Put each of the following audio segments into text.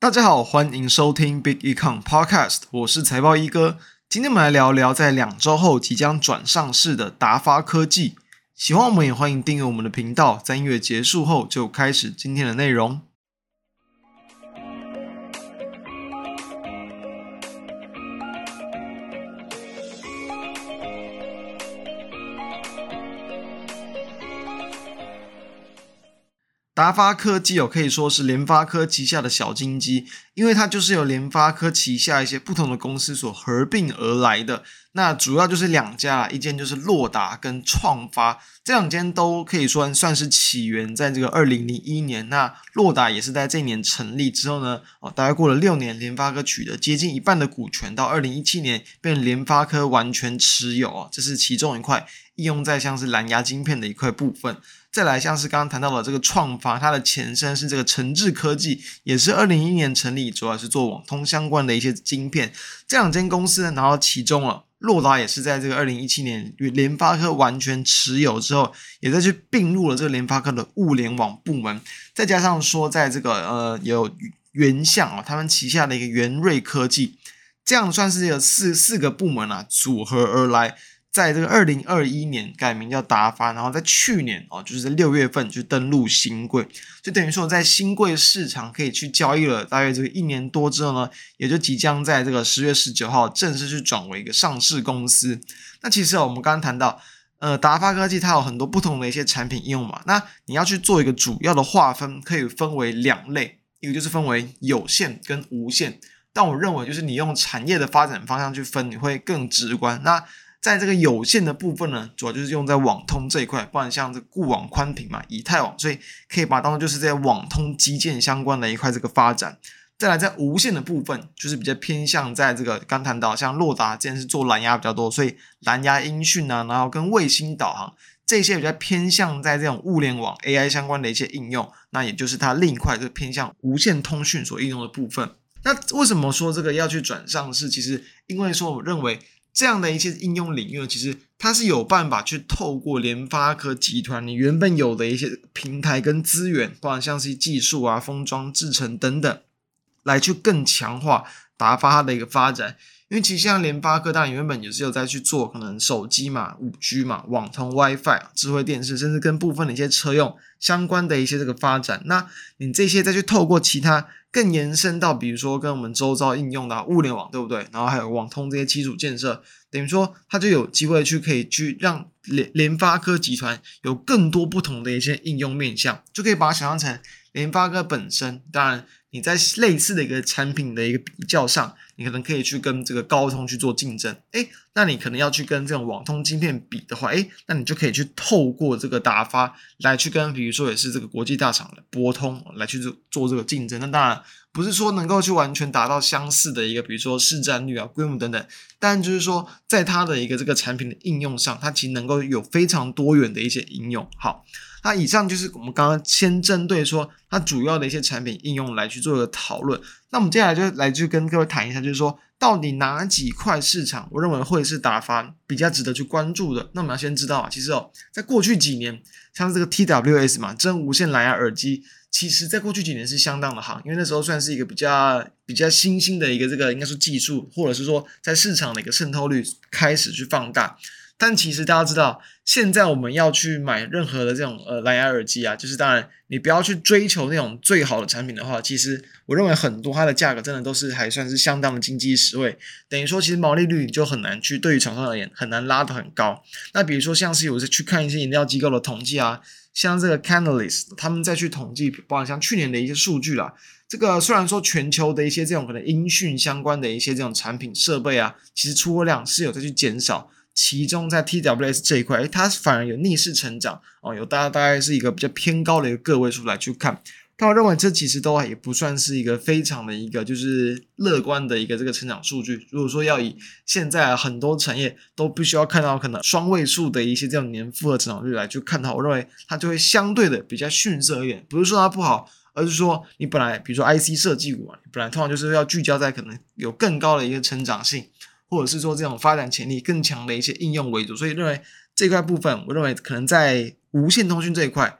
大家好，欢迎收听 Big Econ Podcast，我是财报一哥。今天我们来聊聊在两周后即将转上市的达发科技。喜欢我们也欢迎订阅我们的频道。在音乐结束后，就开始今天的内容。达发科技哦，可以说是联发科旗下的小金鸡，因为它就是由联发科旗下一些不同的公司所合并而来的。那主要就是两家，一间就是洛达跟创发，这两间都可以说算是起源在这个二零零一年。那洛达也是在这一年成立之后呢，哦，大概过了六年，联发科取得接近一半的股权，到二零一七年被联发科完全持有哦，这是其中一块应用在像是蓝牙晶片的一块部分。再来像是刚刚谈到的这个创发，它的前身是这个诚智科技，也是二零一一年成立，主要是做网通相关的一些晶片。这两间公司呢，然后其中啊洛达也是在这个二零一七年与联发科完全持有之后，也再去并入了这个联发科的物联网部门。再加上说，在这个呃有原相啊，他们旗下的一个元瑞科技，这样算是有四四个部门啊组合而来。在这个二零二一年改名叫达发，然后在去年哦，就是在六月份就登陆新贵，就等于说在新贵市场可以去交易了。大约这个一年多之后呢，也就即将在这个十月十九号正式去转为一个上市公司。那其实哦，我们刚刚谈到，呃，达发科技它有很多不同的一些产品应用嘛。那你要去做一个主要的划分，可以分为两类，一个就是分为有线跟无线。但我认为就是你用产业的发展方向去分，你会更直观。那在这个有线的部分呢，主要就是用在网通这一块，不然像这固网宽频嘛、以太网，所以可以把它当做就是在网通基建相关的一块这个发展。再来在无线的部分，就是比较偏向在这个刚谈到像洛达，之前是做蓝牙比较多，所以蓝牙音讯啊，然后跟卫星导航这些比较偏向在这种物联网 AI 相关的一些应用，那也就是它另一块就偏向无线通讯所应用的部分。那为什么说这个要去转上市？其实因为说我认为。这样的一些应用领域，其实它是有办法去透过联发科集团你原本有的一些平台跟资源，包括像是技术啊、封装、制程等等，来去更强化达发它的一个发展。因为其实像联发科，当然原本也是有在去做可能手机嘛、五 G 嘛、网通、WiFi、智慧电视，甚至跟部分的一些车用相关的一些这个发展。那你这些再去透过其他更延伸到，比如说跟我们周遭应用的物联网，对不对？然后还有网通这些基础建设，等于说它就有机会去可以去让联联发科集团有更多不同的一些应用面向，就可以把它想象成联发科本身，当然。你在类似的一个产品的一个比较上，你可能可以去跟这个高通去做竞争，诶，那你可能要去跟这种网通晶片比的话，诶，那你就可以去透过这个达发来去跟，比如说也是这个国际大厂的博通来去做做这个竞争。那当然不是说能够去完全达到相似的一个，比如说市占率啊、规模等等，但就是说在它的一个这个产品的应用上，它其实能够有非常多元的一些应用。好。那以上就是我们刚刚先针对说它主要的一些产品应用来去做一个讨论。那我们接下来就来去跟各位谈一下，就是说到底哪几块市场，我认为会是打发比较值得去关注的。那我们要先知道啊，其实哦，在过去几年，像这个 TWS 嘛，真无线蓝牙耳机，其实在过去几年是相当的好，因为那时候算是一个比较比较新兴的一个这个应该说技术，或者是说在市场的一个渗透率开始去放大。但其实大家知道，现在我们要去买任何的这种呃蓝牙耳机啊，就是当然你不要去追求那种最好的产品的话，其实我认为很多它的价格真的都是还算是相当的经济实惠。等于说，其实毛利率你就很难去对于厂商而言很难拉得很高。那比如说像是有去看一些研究机构的统计啊，像这个 Canalys 他们再去统计，包括像去年的一些数据啦，这个虽然说全球的一些这种可能音讯相关的一些这种产品设备啊，其实出货量是有在去减少。其中在 TWS 这一块，诶，它反而有逆势成长哦，有大大概是一个比较偏高的一个个位数来去看。但我认为这其实都也不算是一个非常的一个就是乐观的一个这个成长数据。如果说要以现在很多产业都必须要看到可能双位数的一些这种年复合成长率来去看的话，我认为它就会相对的比较逊色一点。不是说它不好，而是说你本来比如说 IC 设计股啊，本来通常就是要聚焦在可能有更高的一个成长性。或者是说这种发展潜力更强的一些应用为主，所以认为这块部分，我认为可能在无线通讯这一块，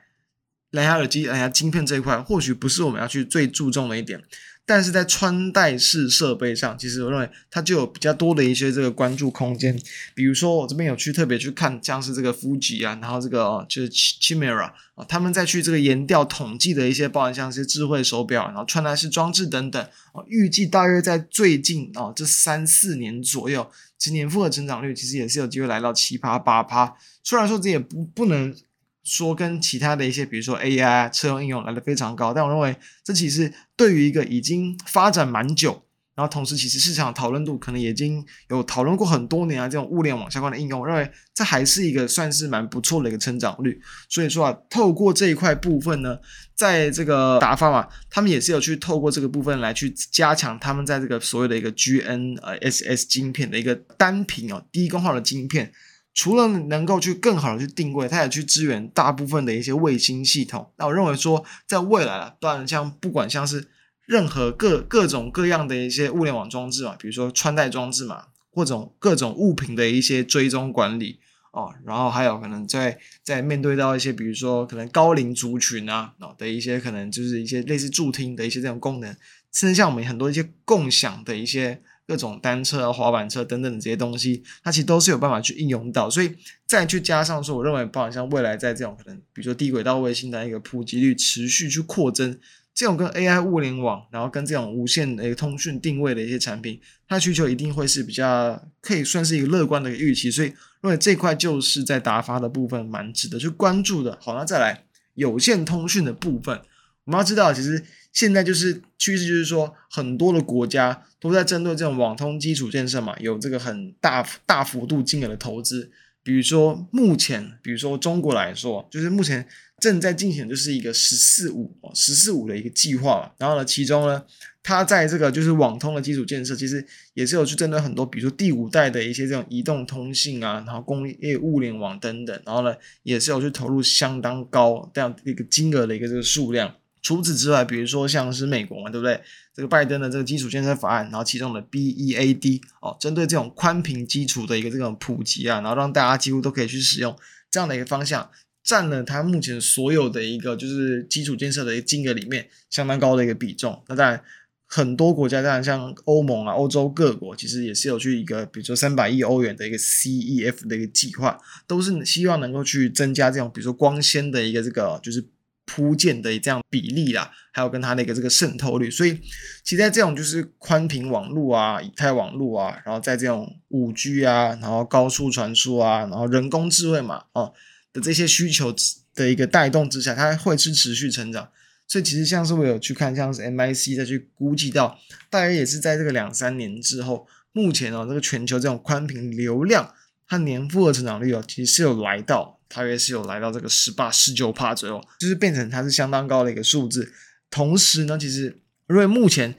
蓝牙耳机、蓝牙晶片这一块，或许不是我们要去最注重的一点。但是在穿戴式设备上，其实我认为它就有比较多的一些这个关注空间。比如说，我这边有去特别去看，像是这个 Fuji 啊，然后这个哦就是 Chimera 啊，他们在去这个研调统计的一些，包含像是智慧手表，然后穿戴式装置等等啊，预计大约在最近啊这三四年左右，其年复合成长率其实也是有机会来到七趴八趴。虽然说这也不不能。说跟其他的一些，比如说 AI 车用应用来的非常高，但我认为这其实对于一个已经发展蛮久，然后同时其实市场讨论度可能已经有讨论过很多年啊，这种物联网相关的应用，我认为这还是一个算是蛮不错的一个成长率。所以说啊，透过这一块部分呢，在这个达发嘛，他们也是有去透过这个部分来去加强他们在这个所谓的一个 GN 呃 SS 晶片的一个单屏哦低功耗的晶片。除了能够去更好的去定位，它也去支援大部分的一些卫星系统。那我认为说，在未来啊，当然像不管像是任何各各种各样的一些物联网装置嘛，比如说穿戴装置嘛，或者各种物品的一些追踪管理哦，然后还有可能在在面对到一些比如说可能高龄族群啊的一些可能就是一些类似助听的一些这种功能，甚至像我们很多一些共享的一些。各种单车、滑板车等等的这些东西，它其实都是有办法去应用到，所以再去加上说，我认为，包含像未来在这种可能，比如说低轨道卫星的一个普及率持续去扩增，这种跟 AI 物联网，然后跟这种无线的一个通讯定位的一些产品，它需求一定会是比较可以算是一个乐观的一个预期，所以认为这块就是在打发的部分蛮值得去关注的。好，那再来有线通讯的部分，我们要知道，其实。现在就是趋势，就是说很多的国家都在针对这种网通基础建设嘛，有这个很大大幅度金额的投资。比如说目前，比如说中国来说，就是目前正在进行就是一个“十四五”，“十四五”的一个计划嘛。然后呢，其中呢，它在这个就是网通的基础建设，其实也是有去针对很多，比如说第五代的一些这种移动通信啊，然后工业物联网等等。然后呢，也是有去投入相当高这样一个金额的一个这个数量。除此之外，比如说像是美国嘛，对不对？这个拜登的这个基础建设法案，然后其中的 BEAD 哦，针对这种宽频基础的一个这种普及啊，然后让大家几乎都可以去使用这样的一个方向，占了它目前所有的一个就是基础建设的一个金额里面相当高的一个比重。那当然，很多国家当然像欧盟啊、欧洲各国，其实也是有去一个比如说三百亿欧元的一个 CEF 的一个计划，都是希望能够去增加这种比如说光纤的一个这个就是。铺建的这样比例啦，还有跟它的一个这个渗透率，所以其实在这种就是宽频网络啊、以太网络啊，然后在这种五 G 啊，然后高速传输啊，然后人工智慧嘛，哦的这些需求的一个带动之下，它会是持续成长。所以其实像是我有去看，像是 MIC 再去估计到，大约也是在这个两三年之后，目前哦这个全球这种宽频流量，它年复合成长率哦，其实是有来到。大约是有来到这个十八、十九帕左右，就是变成它是相当高的一个数字。同时呢，其实因为目前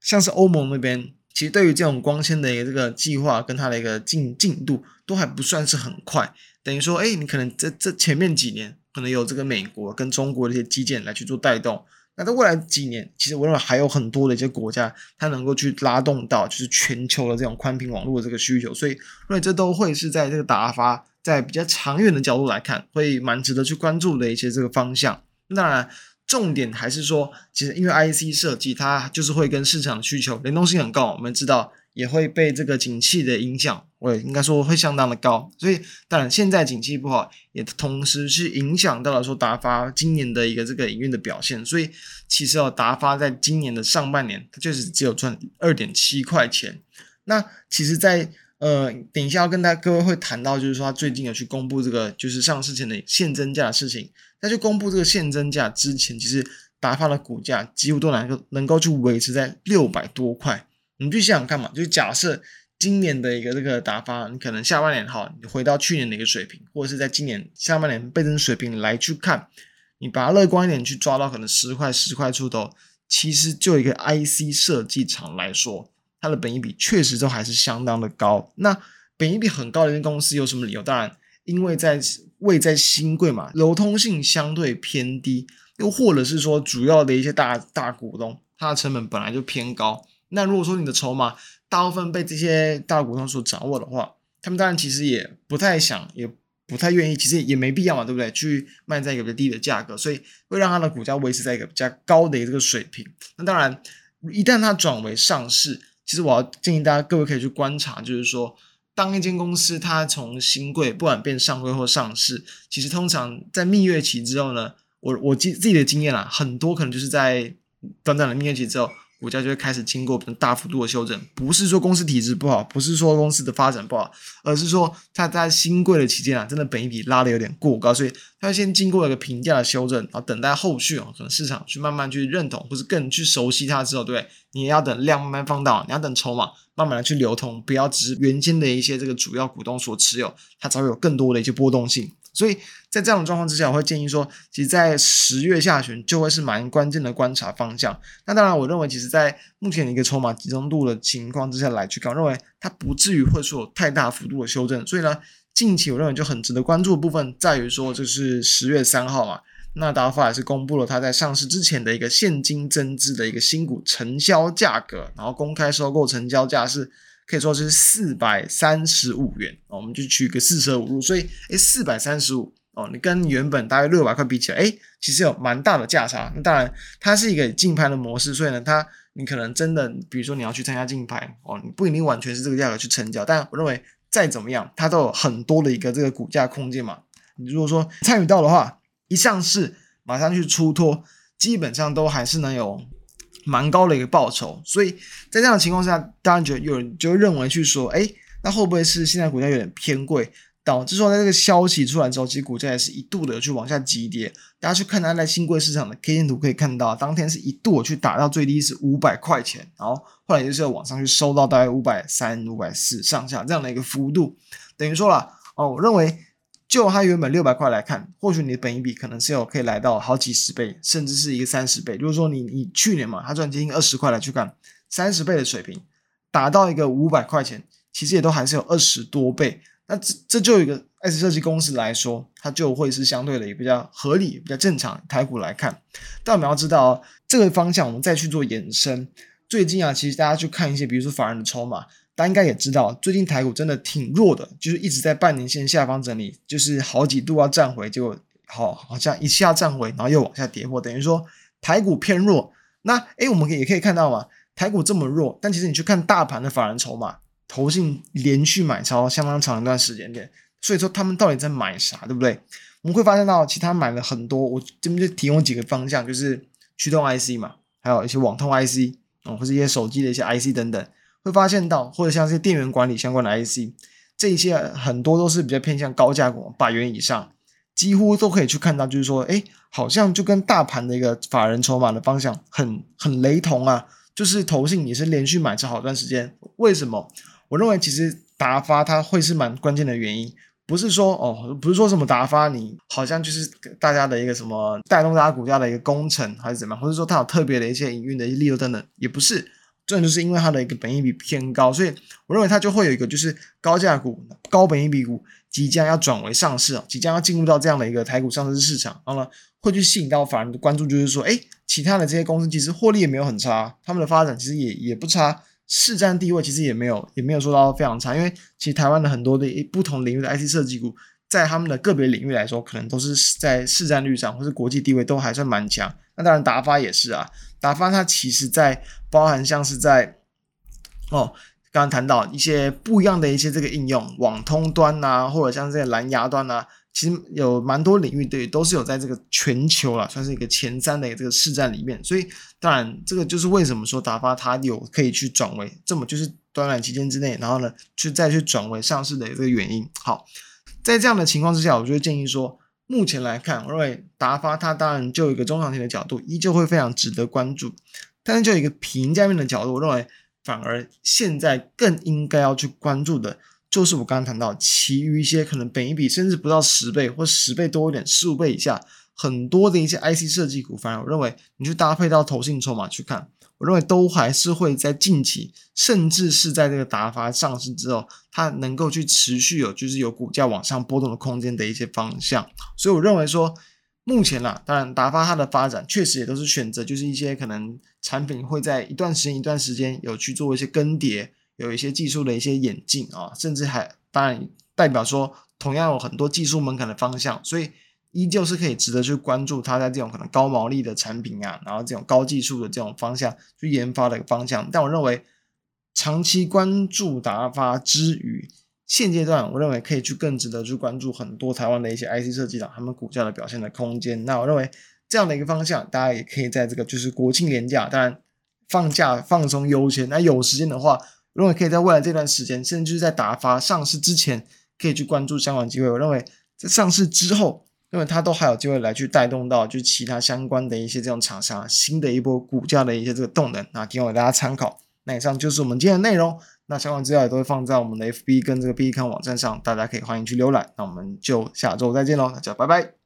像是欧盟那边，其实对于这种光纤的一个这个计划跟它的一个进进度都还不算是很快。等于说，哎，你可能这这前面几年可能有这个美国跟中国的一些基建来去做带动，那在未来几年，其实我认为还有很多的一些国家，它能够去拉动到就是全球的这种宽频网络的这个需求，所以因为这都会是在这个打发。在比较长远的角度来看，会蛮值得去关注的一些这个方向。那当然，重点还是说，其实因为 IC 设计它就是会跟市场的需求联动性很高，我们知道也会被这个景气的影响，我也应该说会相当的高。所以，当然现在景气不好，也同时是影响到了说达发今年的一个这个营运的表现。所以，其实哦，达发在今年的上半年，它就是只有赚二点七块钱。那其实，在呃，等一下要跟大家各位会谈到，就是说他最近有去公布这个就是上市前的现增价的事情。在去公布这个现增价之前，其实达发的股价几乎都能够能够去维持在六百多块。你去想想看嘛，就是假设今年的一个这个达发，你可能下半年哈，你回到去年的一个水平，或者是在今年下半年倍增水平来去看，你把它乐观一点去抓到可能十块十块出头，其实就一个 IC 设计厂来说。它的本益比确实都还是相当的高。那本益比很高的一间公司有什么理由？当然，因为在位在新贵嘛，流通性相对偏低，又或者是说主要的一些大大股东，它的成本本来就偏高。那如果说你的筹码大部分被这些大股东所掌握的话，他们当然其实也不太想，也不太愿意，其实也没必要嘛，对不对？去卖在一个比较低的价格，所以会让它的股价维持在一个比较高的一个这个水平。那当然，一旦它转为上市，其实我要建议大家各位可以去观察，就是说，当一间公司它从新贵不管变上柜或上市，其实通常在蜜月期之后呢，我我自自己的经验啦，很多可能就是在短短的蜜月期之后。股价就会开始经过大幅度的修正，不是说公司体质不好，不是说公司的发展不好，而是说它在新贵的期间啊，真的本一比拉的有点过高，所以它先经过一个评价的修正，然后等待后续啊，可能市场去慢慢去认同，或是更去熟悉它之后，对不对？你也要等量慢慢放大，你要等筹码慢慢的去流通，不要只是原先的一些这个主要股东所持有，它才会有更多的一些波动性。所以在这样的状况之下，我会建议说，其实，在十月下旬就会是蛮关键的观察方向。那当然，我认为，其实，在目前的一个筹码集中度的情况之下来去看，我认为它不至于会说有太大幅度的修正。所以呢，近期我认为就很值得关注的部分在于说，就是十月三号嘛，那达法也是公布了它在上市之前的一个现金增资的一个新股成交价格，然后公开收购成交价是。可以说是四百三十五元哦，我们就取个四舍五入，所以诶四百三十五哦，你跟原本大约六百块比起来，诶其实有蛮大的价差。那当然，它是一个竞拍的模式，所以呢，它你可能真的，比如说你要去参加竞拍哦，你不一定完全是这个价格去成交，但我认为再怎么样，它都有很多的一个这个股价空间嘛。你如果说参与到的话，一上市马上去出脱，基本上都还是能有。蛮高的一个报酬，所以在这样的情况下，当然觉得有人就认为去说，哎，那会不会是现在股价有点偏贵，导致说在这个消息出来之后，其实股价也是一度的去往下急跌。大家去看它在兴柜市场的 K 线图，可以看到，当天是一度去打到最低是五百块钱，然后后来就是要往上去收到大概五百三、五百四上下这样的一个幅度，等于说了哦，我认为。就它原本六百块来看，或许你的本益比可能是有可以来到好几十倍，甚至是一个三十倍。就是说你你去年嘛，它赚接近二十块来去看三十倍的水平，达到一个五百块钱，其实也都还是有二十多倍。那这这就有一个 IC 设计公司来说，它就会是相对的也比较合理、比较正常。台股来看，但我们要知道这个方向，我们再去做延伸。最近啊，其实大家去看一些，比如说法人的筹码。大家应该也知道，最近台股真的挺弱的，就是一直在半年线下方整理，就是好几度要站回，结果好好像一下站回，然后又往下跌破，等于说台股偏弱。那诶，我们可以也可以看到嘛，台股这么弱，但其实你去看大盘的法人筹码，投信连续买超相当长一段时间点，所以说他们到底在买啥，对不对？我们会发现到，其他买了很多，我这边就提供几个方向，就是驱动 IC 嘛，还有一些网通 IC 哦，或者一些手机的一些 IC 等等。会发现到，或者像是电源管理相关的 IC，这一些很多都是比较偏向高价股，百元以上，几乎都可以去看到，就是说，哎，好像就跟大盘的一个法人筹码的方向很很雷同啊，就是投信也是连续买这好段时间。为什么？我认为其实达发它会是蛮关键的原因，不是说哦，不是说什么达发你好像就是大家的一个什么带动大家股价的一个工程还是怎么样，或者说它有特别的一些营运的一些利润等等，也不是。这就是因为它的一个本益比偏高，所以我认为它就会有一个就是高价股、高本益比股即将要转为上市，即将要进入到这样的一个台股上市市场，然后呢会去吸引到法人的关注，就是说，哎，其他的这些公司其实获利也没有很差，他们的发展其实也也不差，市占地位其实也没有也没有说到非常差，因为其实台湾的很多的不同领域的 IC 设计股，在他们的个别领域来说，可能都是在市占率上或是国际地位都还算蛮强。那当然达发也是啊。达发它其实，在包含像是在哦，刚刚谈到一些不一样的一些这个应用，网通端呐，或者像这个蓝牙端呐，其实有蛮多领域对，都是有在这个全球啦，算是一个前三的这个市占里面。所以当然，这个就是为什么说打发它有可以去转为这么就是短短期间之内，然后呢，去再去转为上市的这个原因。好，在这样的情况之下，我就会建议说。目前来看，我认为达发它当然就一个中长期的角度，依旧会非常值得关注。但是就一个评价面的角度，我认为反而现在更应该要去关注的，就是我刚刚谈到，其余一些可能本一比甚至不到十倍或十倍多一点，十五倍以下，很多的一些 IC 设计股，反而我认为你去搭配到投信筹码去看。我认为都还是会在近期，甚至是在这个达发上市之后，它能够去持续有就是有股价往上波动的空间的一些方向。所以我认为说，目前啦，当然达发它的发展确实也都是选择，就是一些可能产品会在一段时间一段时间有去做一些更迭，有一些技术的一些演进啊，甚至还当然代表说同样有很多技术门槛的方向，所以依旧是可以值得去关注它在这种可能高毛利的产品啊，然后这种高技术的这种方向去研发的一个方向。但我认为长期关注达发之余，现阶段我认为可以去更值得去关注很多台湾的一些 IC 设计厂他们股价的表现的空间。那我认为这样的一个方向，大家也可以在这个就是国庆连假，当然放假放松优先。那有时间的话，我认为可以在未来这段时间，甚至就是在达发上市之前，可以去关注相关机会。我认为在上市之后，因为它都还有机会来去带动到就其他相关的一些这种厂商新的一波股价的一些这个动能，那提供给大家参考。那以上就是我们今天的内容。那相关资料也都会放在我们的 FB 跟这个 B 看网站上，大家可以欢迎去浏览。那我们就下周再见喽，大家拜拜。